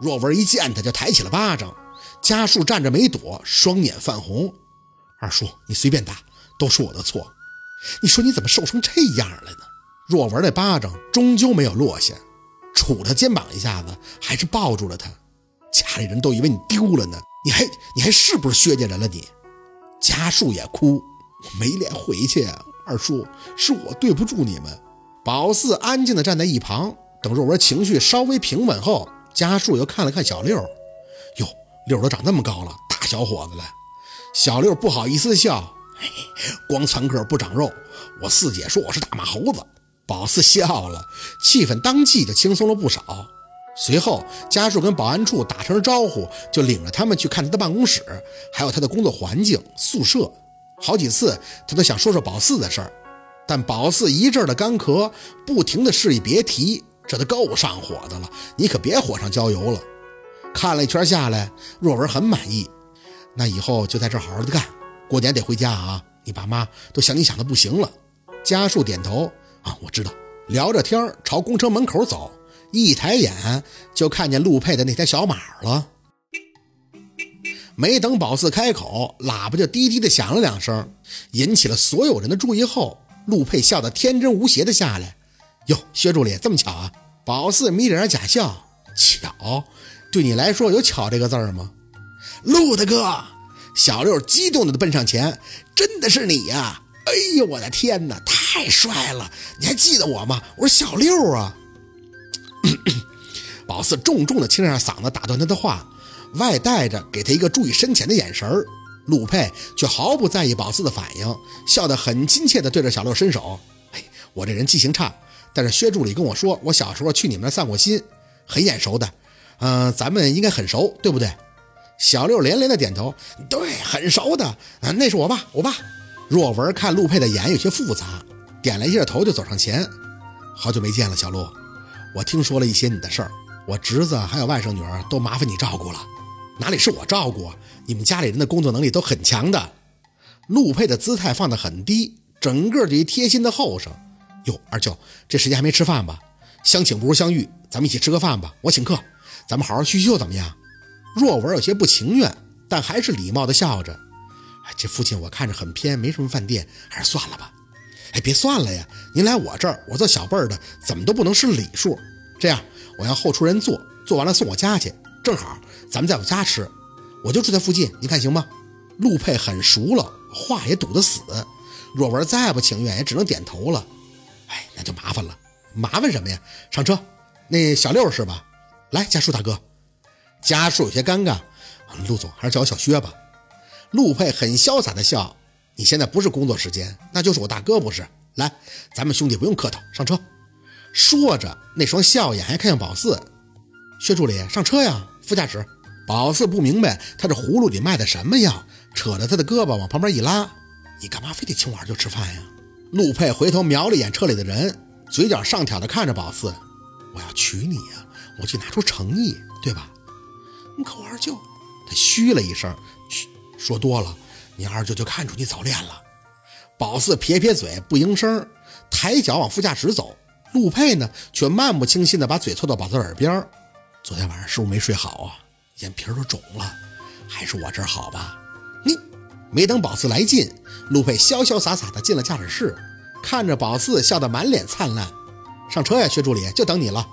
若文一见他就抬起了巴掌，家树站着没躲，双眼泛红。二叔，你随便打，都是我的错。你说你怎么瘦成这样了呢？若文那巴掌终究没有落下，杵他肩膀一下子，还是抱住了他。家里人都以为你丢了呢，你还你还是不是薛家人了？你家树也哭，我没脸回去。二叔，是我对不住你们。宝四安静地站在一旁，等若文情绪稍微平稳后，家树又看了看小六，哟，六都长这么高了，大小伙子了。小六不好意思笑，光蹿个不长肉。我四姐说我是大马猴子。宝四笑了，气氛当即就轻松了不少。随后，家树跟保安处打声招呼，就领着他们去看他的办公室，还有他的工作环境、宿舍。好几次，他都想说说宝四的事儿，但宝四一阵的干咳，不停的示意别提，这都够上火的了，你可别火上浇油了。看了一圈下来，若文很满意，那以后就在这好好的干，过年得回家啊，你爸妈都想你想的不行了。家树点头啊，我知道。聊着天朝公车门口走，一抬眼就看见陆佩的那台小马了。没等宝四开口，喇叭就滴滴的响了两声，引起了所有人的注意。后，陆佩笑得天真无邪的下来：“哟，薛助理，这么巧啊！”宝四眯着眼假笑：“巧？对你来说有巧这个字儿吗？”陆大哥，小六激动的奔上前：“真的是你呀！哎呦，我的天哪，太帅了！你还记得我吗？我是小六啊！” 宝四重重的清上嗓子，打断他的话。外带着给他一个注意深浅的眼神儿，陆佩却毫不在意宝四的反应，笑得很亲切的对着小六伸手：“嘿，我这人记性差，但是薛助理跟我说，我小时候去你们那散过心，很眼熟的。嗯，咱们应该很熟，对不对？”小六连连的点头：“对，很熟的。啊，那是我爸，我爸。”若文看陆佩的眼有些复杂，点了一下头就走上前：“好久没见了，小陆，我听说了一些你的事儿，我侄子还有外甥女儿都麻烦你照顾了。”哪里是我照顾？你们家里人的工作能力都很强的。陆佩的姿态放得很低，整个就一贴心的后生。哟，二舅，这时间还没吃饭吧？相请不如相遇，咱们一起吃个饭吧。我请客，咱们好好叙叙旧，怎么样？若文有些不情愿，但还是礼貌的笑着。哎，这附近我看着很偏，没什么饭店，还是算了吧。哎，别算了呀，您来我这儿，我做小辈儿的，怎么都不能失礼数。这样，我让后厨人做，做完了送我家去，正好。咱们在我家吃，我就住在附近，你看行吗？陆佩很熟了，话也堵得死。若文再不情愿，也只能点头了。哎，那就麻烦了，麻烦什么呀？上车，那小六是吧？来，家树大哥。家树有些尴尬，陆总还是叫我小薛吧。陆佩很潇洒的笑，你现在不是工作时间，那就是我大哥不是？来，咱们兄弟不用客套，上车。说着，那双笑眼还看向宝四。薛助理，上车呀，副驾驶。宝四不明白他这葫芦里卖的什么药，扯着他的胳膊往旁边一拉：“你干嘛非得请我二舅吃饭呀？”陆佩回头瞄了一眼车里的人，嘴角上挑的看着宝四：“我要娶你呀，我就拿出诚意，对吧？”“你可我二舅……”他嘘了一声：“嘘，说多了，你二舅就看出你早恋了。”宝四撇撇嘴，不应声，抬脚往副驾驶走。陆佩呢，却漫不经心的把嘴凑到宝四耳边：“昨天晚上是不是没睡好啊？”眼皮都肿了，还是我这儿好吧？你没等宝四来劲，陆佩潇潇洒洒的进了驾驶室，看着宝四笑得满脸灿烂。上车呀，薛助理，就等你了。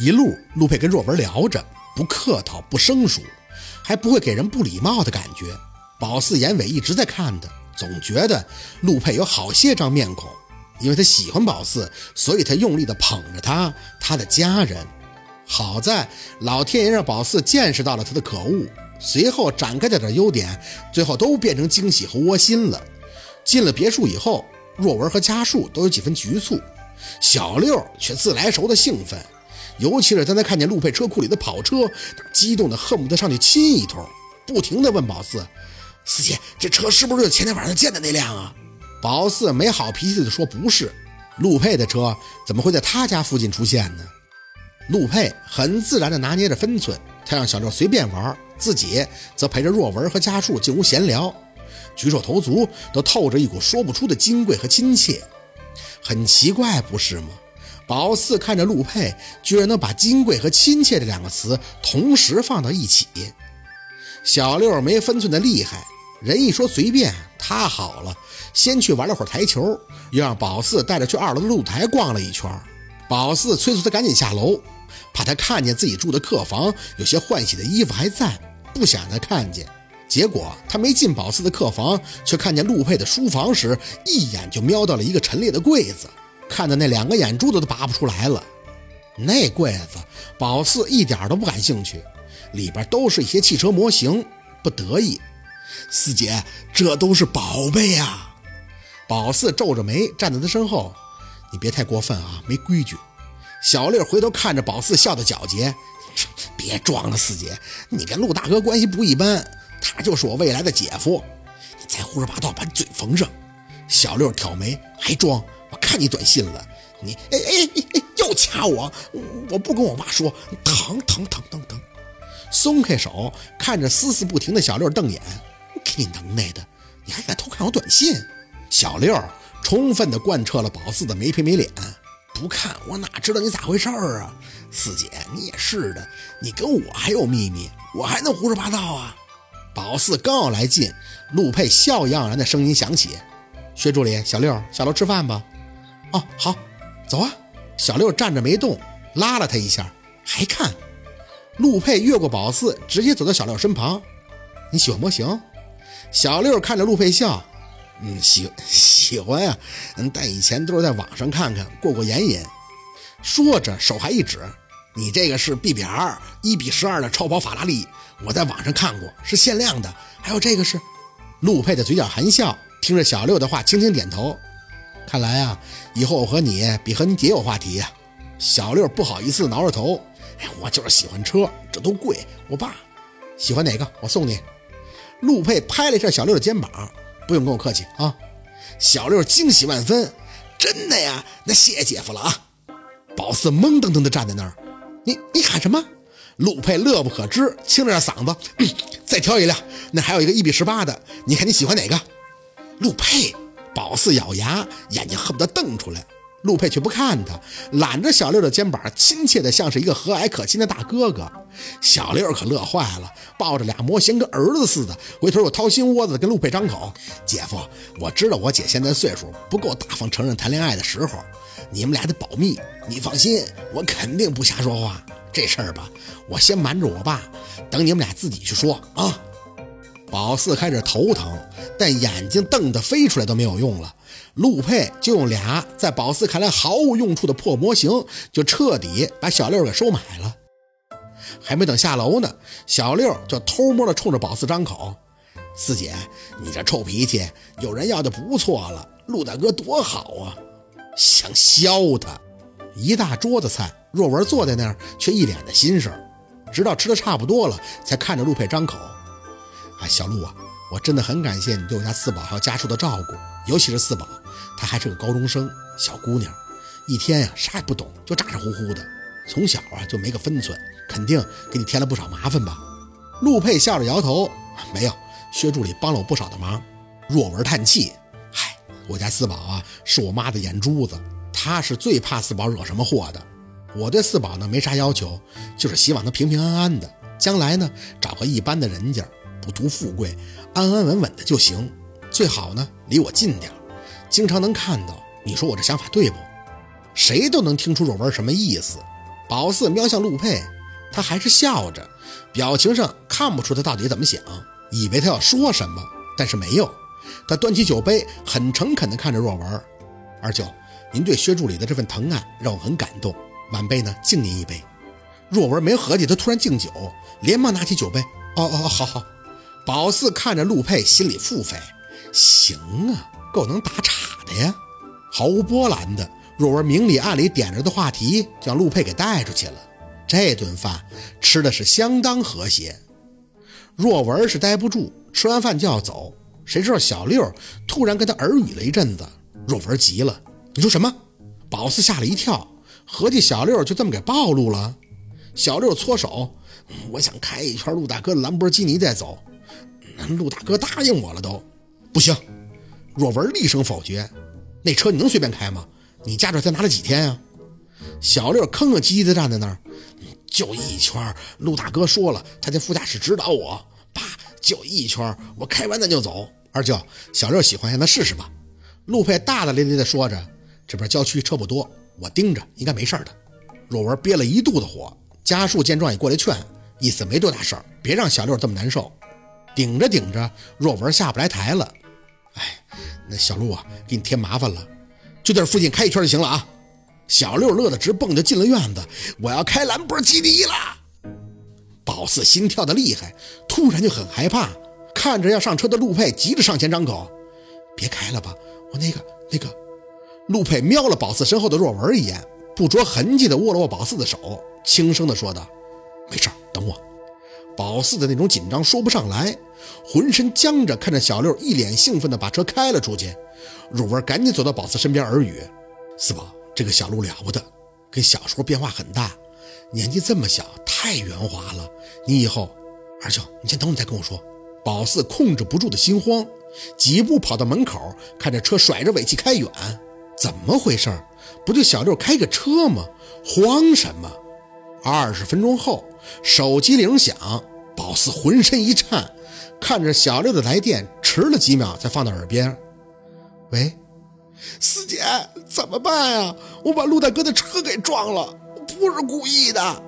一路，陆佩跟若文聊着，不客套，不生疏，还不会给人不礼貌的感觉。宝四眼尾一直在看的，总觉得陆佩有好些张面孔，因为他喜欢宝四，所以他用力的捧着他，他的家人。好在老天爷让宝四见识到了他的可恶，随后展开点点优点，最后都变成惊喜和窝心了。进了别墅以后，若文和家树都有几分局促，小六却自来熟的兴奋，尤其是当他看见陆佩车库里的跑车，激动的恨不得上去亲一通，不停的问宝四：“四姐，这车是不是前天晚上见的那辆啊？”宝四没好脾气的说：“不是，陆佩的车怎么会在他家附近出现呢？”陆佩很自然地拿捏着分寸，他让小六随便玩，自己则陪着若文和家树进屋闲聊，举手投足都透着一股说不出的金贵和亲切。很奇怪，不是吗？宝四看着陆佩，居然能把金贵和亲切这两个词同时放到一起。小六没分寸的厉害，人一说随便，他好了，先去玩了会儿台球，又让宝四带着去二楼的露台逛了一圈。宝四催促他赶紧下楼，怕他看见自己住的客房有些换洗的衣服还在，不想他看见。结果他没进宝四的客房，却看见陆佩的书房时，一眼就瞄到了一个陈列的柜子。看的那两个眼珠子都拔不出来了。那柜子，宝四一点都不感兴趣，里边都是一些汽车模型，不得意。四姐，这都是宝贝呀！宝四皱着眉站在他身后，你别太过分啊，没规矩。小六回头看着宝四，笑得皎洁。别装了，四姐，你跟陆大哥关系不一般，他就是我未来的姐夫。你再胡说八道，把你嘴缝上。小六挑眉，还装？我看你短信了，你哎哎哎又掐我，我不跟我妈说，疼疼疼疼疼！松开手，看着丝丝不停的小六瞪眼，给你能耐的，你还敢偷看我短信？小六充分的贯彻了宝四的没皮没脸，不看我哪知道你咋回事儿啊？四姐你也是的，你跟我还有秘密，我还能胡说八道啊？宝四刚要来劲，陆佩笑意盎然的声音响起：“薛助理，小六下楼吃饭吧。”哦，好，走啊！小六站着没动，拉了他一下，还看。陆佩越过宝四，直接走到小六身旁。你喜欢模型？小六看着陆佩笑，嗯，喜喜欢呀。嗯，但以前都是在网上看看，过过眼瘾。说着，手还一指，你这个？是 BBR 一比十二的超跑法拉利，我在网上看过，是限量的。还有这个？是……陆佩的嘴角含笑，听着小六的话，轻轻点头。看来啊，以后我和你比和你姐有话题呀。小六不好意思挠着头，哎，我就是喜欢车，这都贵。我爸喜欢哪个，我送你。陆佩拍了一下小六的肩膀，不用跟我客气啊。小六惊喜万分，真的呀？那谢姐夫了啊。宝四懵噔噔的站在那儿，你你喊什么？陆佩乐不可支，清了下嗓子，再挑一辆，那还有一个一比十八的，你看你喜欢哪个？陆佩。宝四咬牙，眼睛恨不得瞪出来。陆佩却不看他，揽着小六的肩膀，亲切的像是一个和蔼可亲的大哥哥。小六可乐坏了，抱着俩模型跟儿子似的，回头又掏心窝子跟陆佩张口：“姐夫，我知道我姐现在岁数不够大方承认谈恋爱的时候，你们俩得保密。你放心，我肯定不瞎说话。这事儿吧，我先瞒着我爸，等你们俩自己去说啊。”宝四开始头疼，但眼睛瞪得飞出来都没有用了。陆佩就用俩在宝四看来毫无用处的破模型，就彻底把小六给收买了。还没等下楼呢，小六就偷摸的冲着宝四张口：“四姐，你这臭脾气，有人要就不错了。陆大哥多好啊，想削他。”一大桌子菜，若文坐在那儿却一脸的心事，直到吃的差不多了，才看着陆佩张口。哎，小陆啊，我真的很感谢你对我家四宝还有家属的照顾，尤其是四宝，她还是个高中生，小姑娘，一天呀啥也不懂，就咋咋呼呼的，从小啊就没个分寸，肯定给你添了不少麻烦吧？陆佩笑着摇头，没有，薛助理帮了我不少的忙。若文叹气，嗨，我家四宝啊是我妈的眼珠子，她是最怕四宝惹什么祸的。我对四宝呢没啥要求，就是希望他平平安安的，将来呢找个一般的人家。不图富贵，安安稳稳的就行。最好呢，离我近点经常能看到。你说我这想法对不？谁都能听出若文什么意思。宝四瞄向陆佩，他还是笑着，表情上看不出他到底怎么想。以为他要说什么，但是没有。他端起酒杯，很诚恳地看着若文：“二舅，您对薛助理的这份疼爱让我很感动。晚辈呢，敬您一杯。”若文没合计，他突然敬酒，连忙拿起酒杯：“哦哦哦，好好。”宝四看着陆佩，心里腹诽：“行啊，够能打岔的呀！”毫无波澜的若文明里暗里点着的话题，将陆佩给带出去了。这顿饭吃的是相当和谐。若文是待不住，吃完饭就要走，谁知道小六突然跟他耳语了一阵子。若文急了：“你说什么？”宝四吓了一跳，合计小六就这么给暴露了。小六搓手：“我想开一圈陆大哥的兰博基尼再走。”陆大哥答应我了，都不行。若文厉声否决：“那车你能随便开吗？你驾照才拿了几天呀？”小六吭吭唧唧的站在那儿，就一圈。陆大哥说了，他在副驾驶指导我，爸就一圈，我开完咱就走。二舅，小六喜欢，让他试试吧。陆佩大大咧咧地说着，这边郊区车不多，我盯着，应该没事的。若文憋了一肚子火，家树见状也过来劝，意思没多大事儿，别让小六这么难受。顶着顶着，若文下不来台了。哎，那小陆啊，给你添麻烦了，就在这附近开一圈就行了啊。小六乐得直蹦，就进了院子。我要开兰博基尼了。宝四心跳的厉害，突然就很害怕，看着要上车的陆佩，急着上前张口：“别开了吧，我那个那个。”陆佩瞄了宝四身后的若文一眼，不着痕迹的握了握宝四的手，轻声的说道：“没事，等我。”宝四的那种紧张说不上来，浑身僵着，看着小六一脸兴奋的把车开了出去。汝文赶紧走到宝四身边耳语：“四宝。”这个小路了不得，跟小时候变化很大，年纪这么小，太圆滑了。你以后，二舅，你先等，你再跟我说。宝四控制不住的心慌，几步跑到门口，看着车甩着尾气开远，怎么回事？不就小六开个车吗？慌什么？二十分钟后，手机铃响，宝四浑身一颤，看着小六的来电，迟了几秒才放到耳边。喂。四姐，怎么办呀？我把陆大哥的车给撞了，不是故意的。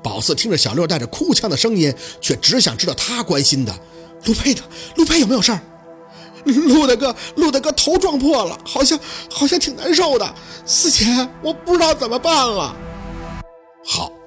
宝四听着小六带着哭腔的声音，却只想知道他关心的陆佩的陆佩有没有事儿。陆大哥，陆大哥头撞破了，好像好像挺难受的。四姐，我不知道怎么办了。好，